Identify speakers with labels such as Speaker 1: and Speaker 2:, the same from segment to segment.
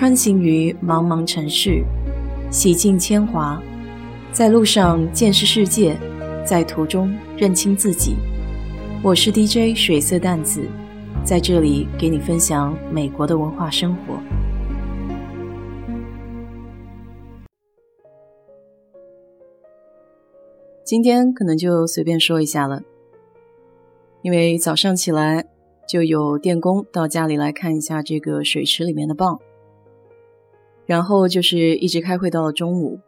Speaker 1: 穿行于茫茫城市，洗尽铅华，在路上见识世界，在途中认清自己。我是 DJ 水色淡子，在这里给你分享美国的文化生活。今天可能就随便说一下了，因为早上起来就有电工到家里来看一下这个水池里面的蚌。然后就是一直开会到了中午，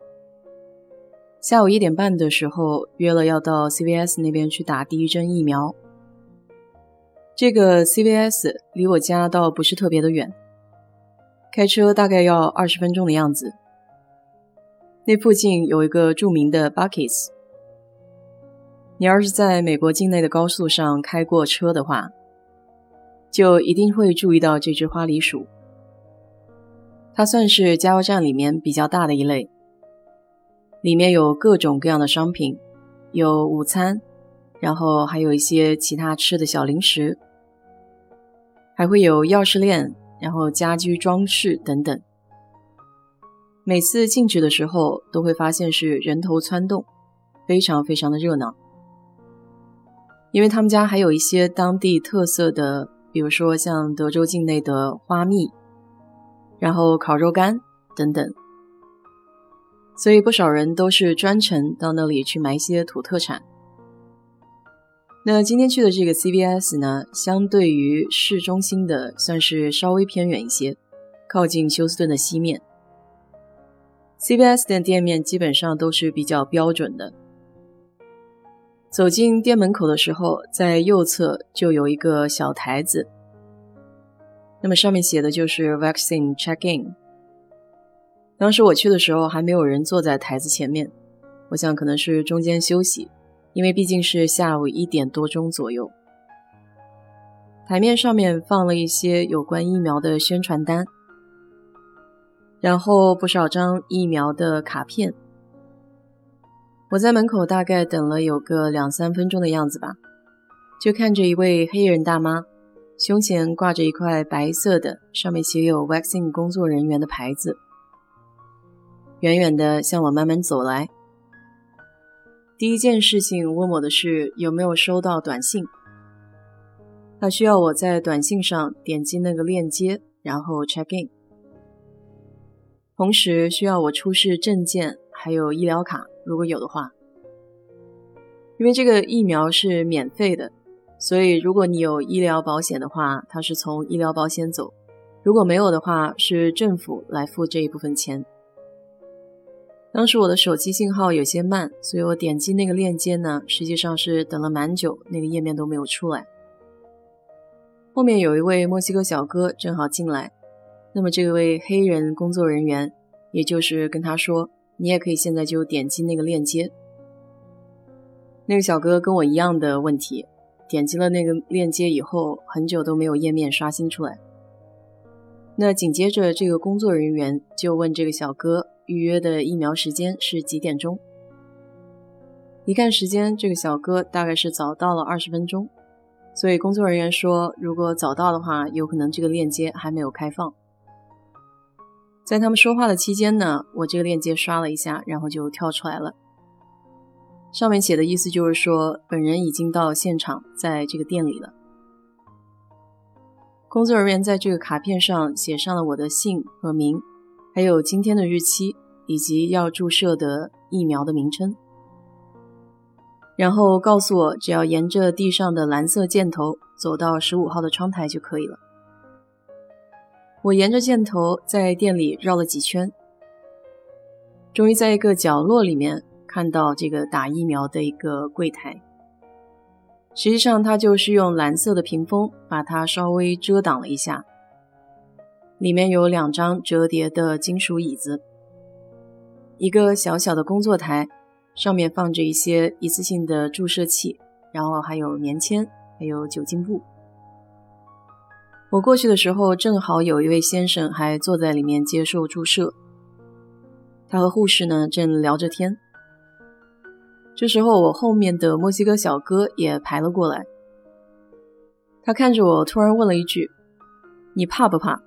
Speaker 1: 下午一点半的时候约了要到 CVS 那边去打第一针疫苗。这个 CVS 离我家倒不是特别的远，开车大概要二十分钟的样子。那附近有一个著名的 Buckets，你要是在美国境内的高速上开过车的话，就一定会注意到这只花梨鼠。它算是加油站里面比较大的一类，里面有各种各样的商品，有午餐，然后还有一些其他吃的小零食，还会有钥匙链，然后家居装饰等等。每次进去的时候，都会发现是人头攒动，非常非常的热闹。因为他们家还有一些当地特色的，比如说像德州境内的花蜜。然后烤肉干等等，所以不少人都是专程到那里去买一些土特产。那今天去的这个 CVS 呢，相对于市中心的算是稍微偏远一些，靠近休斯顿的西面。CVS 的店面基本上都是比较标准的。走进店门口的时候，在右侧就有一个小台子。那么上面写的就是 vaccine check in。当时我去的时候还没有人坐在台子前面，我想可能是中间休息，因为毕竟是下午一点多钟左右。台面上面放了一些有关疫苗的宣传单，然后不少张疫苗的卡片。我在门口大概等了有个两三分钟的样子吧，就看着一位黑人大妈。胸前挂着一块白色的，上面写有 “vaccine 工作人员”的牌子，远远的向我慢慢走来。第一件事情问我的是有没有收到短信，他需要我在短信上点击那个链接，然后 check in，同时需要我出示证件还有医疗卡，如果有的话，因为这个疫苗是免费的。所以，如果你有医疗保险的话，它是从医疗保险走；如果没有的话，是政府来付这一部分钱。当时我的手机信号有些慢，所以我点击那个链接呢，实际上是等了蛮久，那个页面都没有出来。后面有一位墨西哥小哥正好进来，那么这位黑人工作人员，也就是跟他说：“你也可以现在就点击那个链接。”那个小哥跟我一样的问题。点击了那个链接以后，很久都没有页面刷新出来。那紧接着，这个工作人员就问这个小哥预约的疫苗时间是几点钟？一看时间，这个小哥大概是早到了二十分钟，所以工作人员说，如果早到的话，有可能这个链接还没有开放。在他们说话的期间呢，我这个链接刷了一下，然后就跳出来了。上面写的意思就是说，本人已经到现场，在这个店里了。工作人员在这个卡片上写上了我的姓和名，还有今天的日期，以及要注射的疫苗的名称。然后告诉我，只要沿着地上的蓝色箭头走到十五号的窗台就可以了。我沿着箭头在店里绕了几圈，终于在一个角落里面。看到这个打疫苗的一个柜台，实际上它就是用蓝色的屏风把它稍微遮挡了一下。里面有两张折叠的金属椅子，一个小小的工作台，上面放着一些一次性的注射器，然后还有棉签，还有酒精布。我过去的时候，正好有一位先生还坐在里面接受注射，他和护士呢正聊着天。这时候，我后面的墨西哥小哥也排了过来。他看着我，突然问了一句：“你怕不怕？”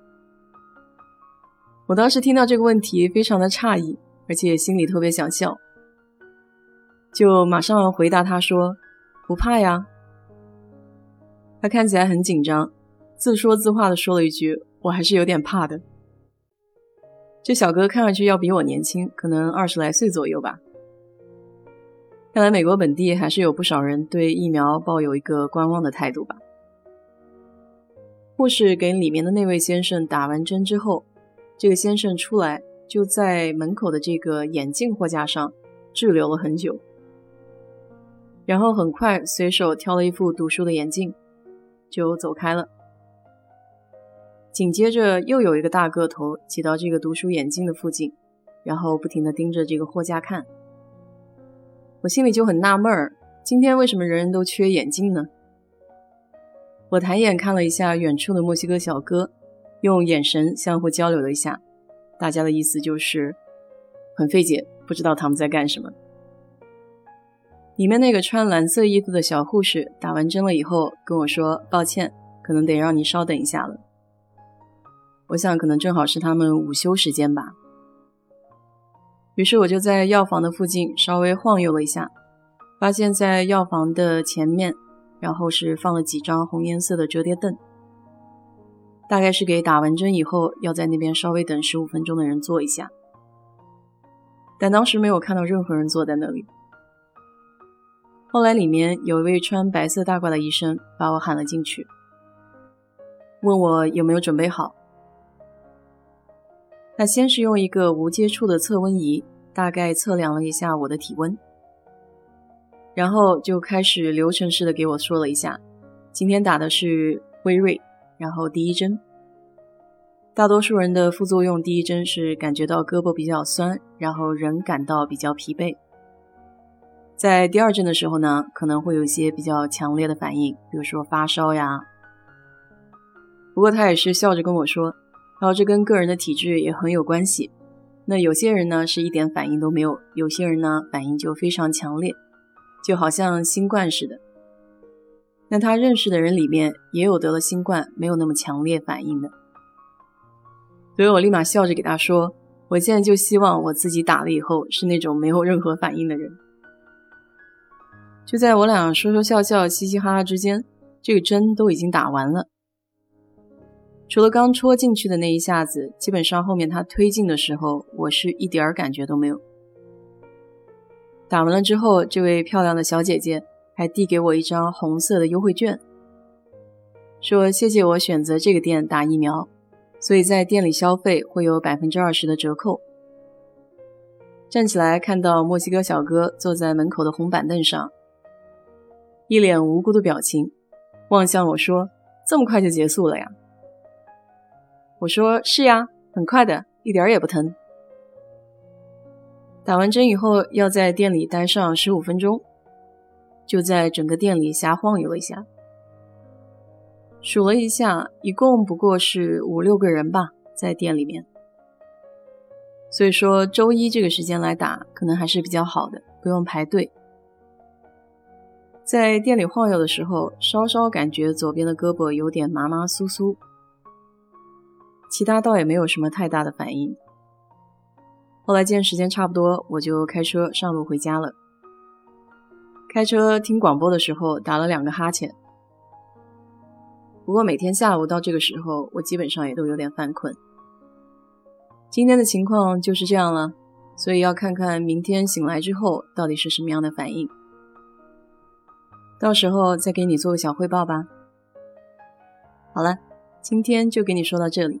Speaker 1: 我当时听到这个问题，非常的诧异，而且心里特别想笑，就马上回答他说：“不怕呀。”他看起来很紧张，自说自话的说了一句：“我还是有点怕的。”这小哥看上去要比我年轻，可能二十来岁左右吧。看来美国本地还是有不少人对疫苗抱有一个观望的态度吧。护士给里面的那位先生打完针之后。这个先生出来，就在门口的这个眼镜货架上滞留了很久，然后很快随手挑了一副读书的眼镜，就走开了。紧接着又有一个大个头挤到这个读书眼镜的附近，然后不停地盯着这个货架看。我心里就很纳闷儿，今天为什么人人都缺眼镜呢？我抬眼看了一下远处的墨西哥小哥。用眼神相互交流了一下，大家的意思就是很费解，不知道他们在干什么。里面那个穿蓝色衣服的小护士打完针了以后跟我说：“抱歉，可能得让你稍等一下了。”我想可能正好是他们午休时间吧。于是我就在药房的附近稍微晃悠了一下，发现在药房的前面，然后是放了几张红颜色的折叠凳。大概是给打完针以后要在那边稍微等十五分钟的人坐一下，但当时没有看到任何人坐在那里。后来里面有一位穿白色大褂的医生把我喊了进去，问我有没有准备好。他先是用一个无接触的测温仪大概测量了一下我的体温，然后就开始流程式的给我说了一下，今天打的是辉瑞。然后第一针，大多数人的副作用，第一针是感觉到胳膊比较酸，然后人感到比较疲惫。在第二针的时候呢，可能会有一些比较强烈的反应，比如说发烧呀。不过他也是笑着跟我说，然后这跟个人的体质也很有关系。那有些人呢是一点反应都没有，有些人呢反应就非常强烈，就好像新冠似的。那他认识的人里面也有得了新冠，没有那么强烈反应的，所以我立马笑着给他说：“我现在就希望我自己打了以后是那种没有任何反应的人。”就在我俩说说笑笑、嘻嘻哈哈之间，这个针都已经打完了，除了刚戳进去的那一下子，基本上后面他推进的时候，我是一点儿感觉都没有。打完了之后，这位漂亮的小姐姐。还递给我一张红色的优惠券，说谢谢我选择这个店打疫苗，所以在店里消费会有百分之二十的折扣。站起来看到墨西哥小哥坐在门口的红板凳上，一脸无辜的表情，望向我说：“这么快就结束了呀？”我说：“是呀，很快的，一点也不疼。”打完针以后要在店里待上十五分钟。就在整个店里瞎晃悠了一下，数了一下，一共不过是五六个人吧，在店里面。所以说周一这个时间来打，可能还是比较好的，不用排队。在店里晃悠的时候，稍稍感觉左边的胳膊有点麻麻酥酥，其他倒也没有什么太大的反应。后来见时间差不多，我就开车上路回家了。开车听广播的时候打了两个哈欠，不过每天下午到这个时候，我基本上也都有点犯困。今天的情况就是这样了，所以要看看明天醒来之后到底是什么样的反应，到时候再给你做个小汇报吧。好了，今天就给你说到这里。